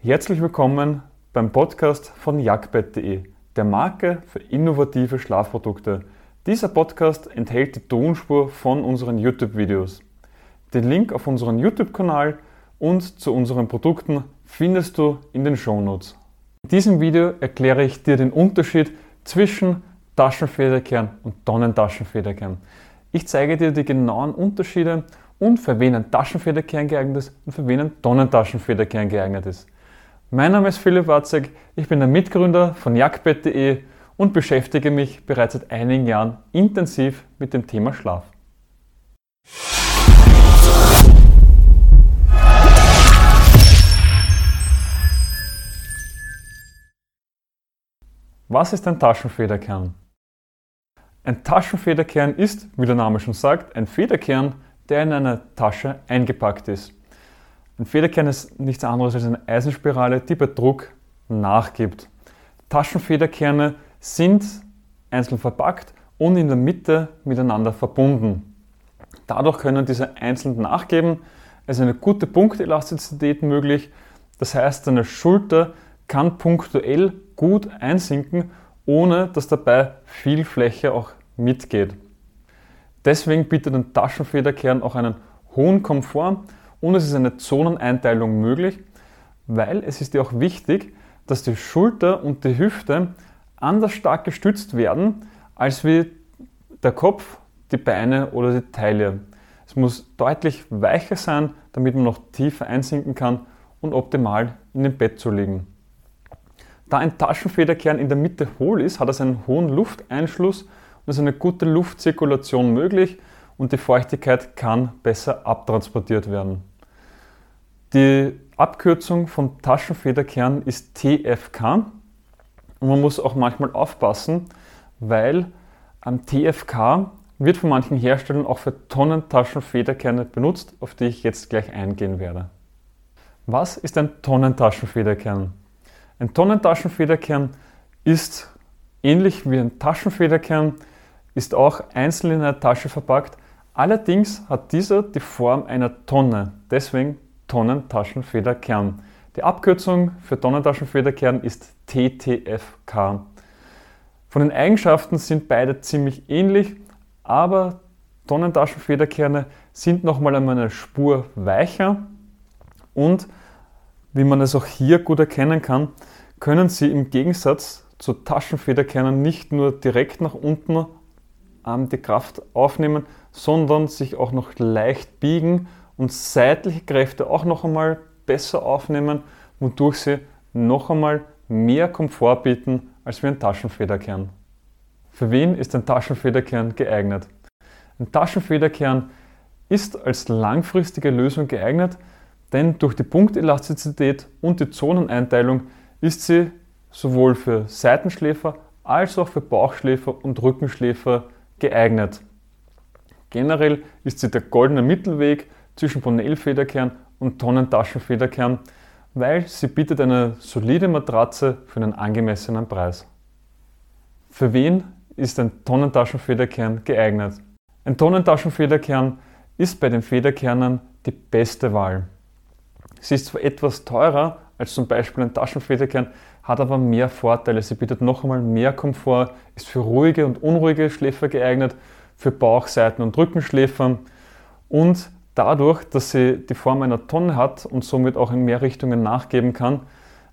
Herzlich willkommen beim Podcast von jagdbett.de, der Marke für innovative Schlafprodukte. Dieser Podcast enthält die Tonspur von unseren YouTube-Videos. Den Link auf unseren YouTube-Kanal und zu unseren Produkten findest du in den Shownotes. In diesem Video erkläre ich dir den Unterschied zwischen Taschenfederkern und Tonnentaschenfederkern. Ich zeige dir die genauen Unterschiede und für wen ein Taschenfederkern geeignet ist und für wen ein Tonnentaschenfederkern geeignet ist. Mein Name ist Philipp Watzek, ich bin der Mitgründer von jagdbett.de und beschäftige mich bereits seit einigen Jahren intensiv mit dem Thema Schlaf. Was ist ein Taschenfederkern? Ein Taschenfederkern ist, wie der Name schon sagt, ein Federkern, der in einer Tasche eingepackt ist. Ein Federkern ist nichts anderes als eine Eisenspirale, die bei Druck nachgibt. Taschenfederkerne sind einzeln verpackt und in der Mitte miteinander verbunden. Dadurch können diese einzeln nachgeben. Es ist eine gute Punktelastizität möglich. Das heißt, eine Schulter kann punktuell gut einsinken, ohne dass dabei viel Fläche auch mitgeht. Deswegen bietet ein Taschenfederkern auch einen hohen Komfort und es ist eine Zoneneinteilung möglich, weil es ist ja auch wichtig, dass die Schulter und die Hüfte anders stark gestützt werden, als wie der Kopf, die Beine oder die Taille. Es muss deutlich weicher sein, damit man noch tiefer einsinken kann und optimal in dem Bett zu liegen. Da ein Taschenfederkern in der Mitte hohl ist, hat es einen hohen Lufteinschluss und ist eine gute Luftzirkulation möglich und die Feuchtigkeit kann besser abtransportiert werden. Die Abkürzung von Taschenfederkern ist TFK und man muss auch manchmal aufpassen, weil am TFK wird von manchen Herstellern auch für Tonnentaschenfederkerne benutzt, auf die ich jetzt gleich eingehen werde. Was ist ein Tonnentaschenfederkern? Ein Tonnentaschenfederkern ist ähnlich wie ein Taschenfederkern, ist auch einzeln in einer Tasche verpackt, Allerdings hat dieser die Form einer Tonne, deswegen Tonnentaschenfederkern. Die Abkürzung für Tonnentaschenfederkern ist TTFK. Von den Eigenschaften sind beide ziemlich ähnlich, aber Tonnentaschenfederkerne sind nochmal einmal eine Spur weicher und wie man es auch hier gut erkennen kann, können sie im Gegensatz zu Taschenfederkernen nicht nur direkt nach unten die Kraft aufnehmen, sondern sich auch noch leicht biegen und seitliche Kräfte auch noch einmal besser aufnehmen, wodurch sie noch einmal mehr Komfort bieten als wie ein Taschenfederkern. Für wen ist ein Taschenfederkern geeignet? Ein Taschenfederkern ist als langfristige Lösung geeignet, denn durch die Punktelastizität und die Zoneneinteilung ist sie sowohl für Seitenschläfer als auch für Bauchschläfer und Rückenschläfer geeignet. Generell ist sie der goldene Mittelweg zwischen Bonell-Federkern und Tonnentaschenfederkern, weil sie bietet eine solide Matratze für einen angemessenen Preis. Für wen ist ein Tonnentaschenfederkern geeignet? Ein Tonnentaschenfederkern ist bei den Federkernen die beste Wahl. Sie ist zwar etwas teurer als zum Beispiel ein Taschenfederkern, hat aber mehr Vorteile. Sie bietet noch einmal mehr Komfort, ist für ruhige und unruhige Schläfer geeignet, für Bauch-, Seiten- und Rückenschläfer und dadurch, dass sie die Form einer Tonne hat und somit auch in mehr Richtungen nachgeben kann,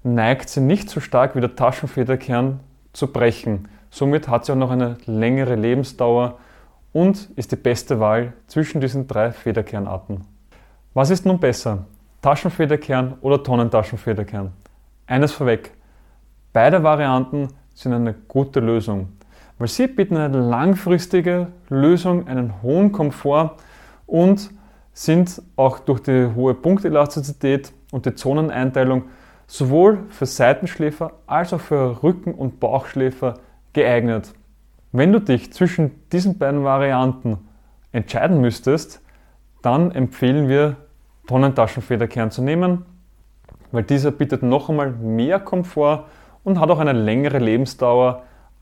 neigt sie nicht so stark wie der Taschenfederkern zu brechen. Somit hat sie auch noch eine längere Lebensdauer und ist die beste Wahl zwischen diesen drei Federkernarten. Was ist nun besser? Taschenfederkern oder Tonnentaschenfederkern? Eines vorweg, Beide Varianten sind eine gute Lösung, weil sie bieten eine langfristige Lösung, einen hohen Komfort und sind auch durch die hohe Punktelastizität und die Zoneneinteilung sowohl für Seitenschläfer als auch für Rücken- und Bauchschläfer geeignet. Wenn du dich zwischen diesen beiden Varianten entscheiden müsstest, dann empfehlen wir Tonnentaschenfederkern zu nehmen, weil dieser bietet noch einmal mehr Komfort und hat auch eine längere Lebensdauer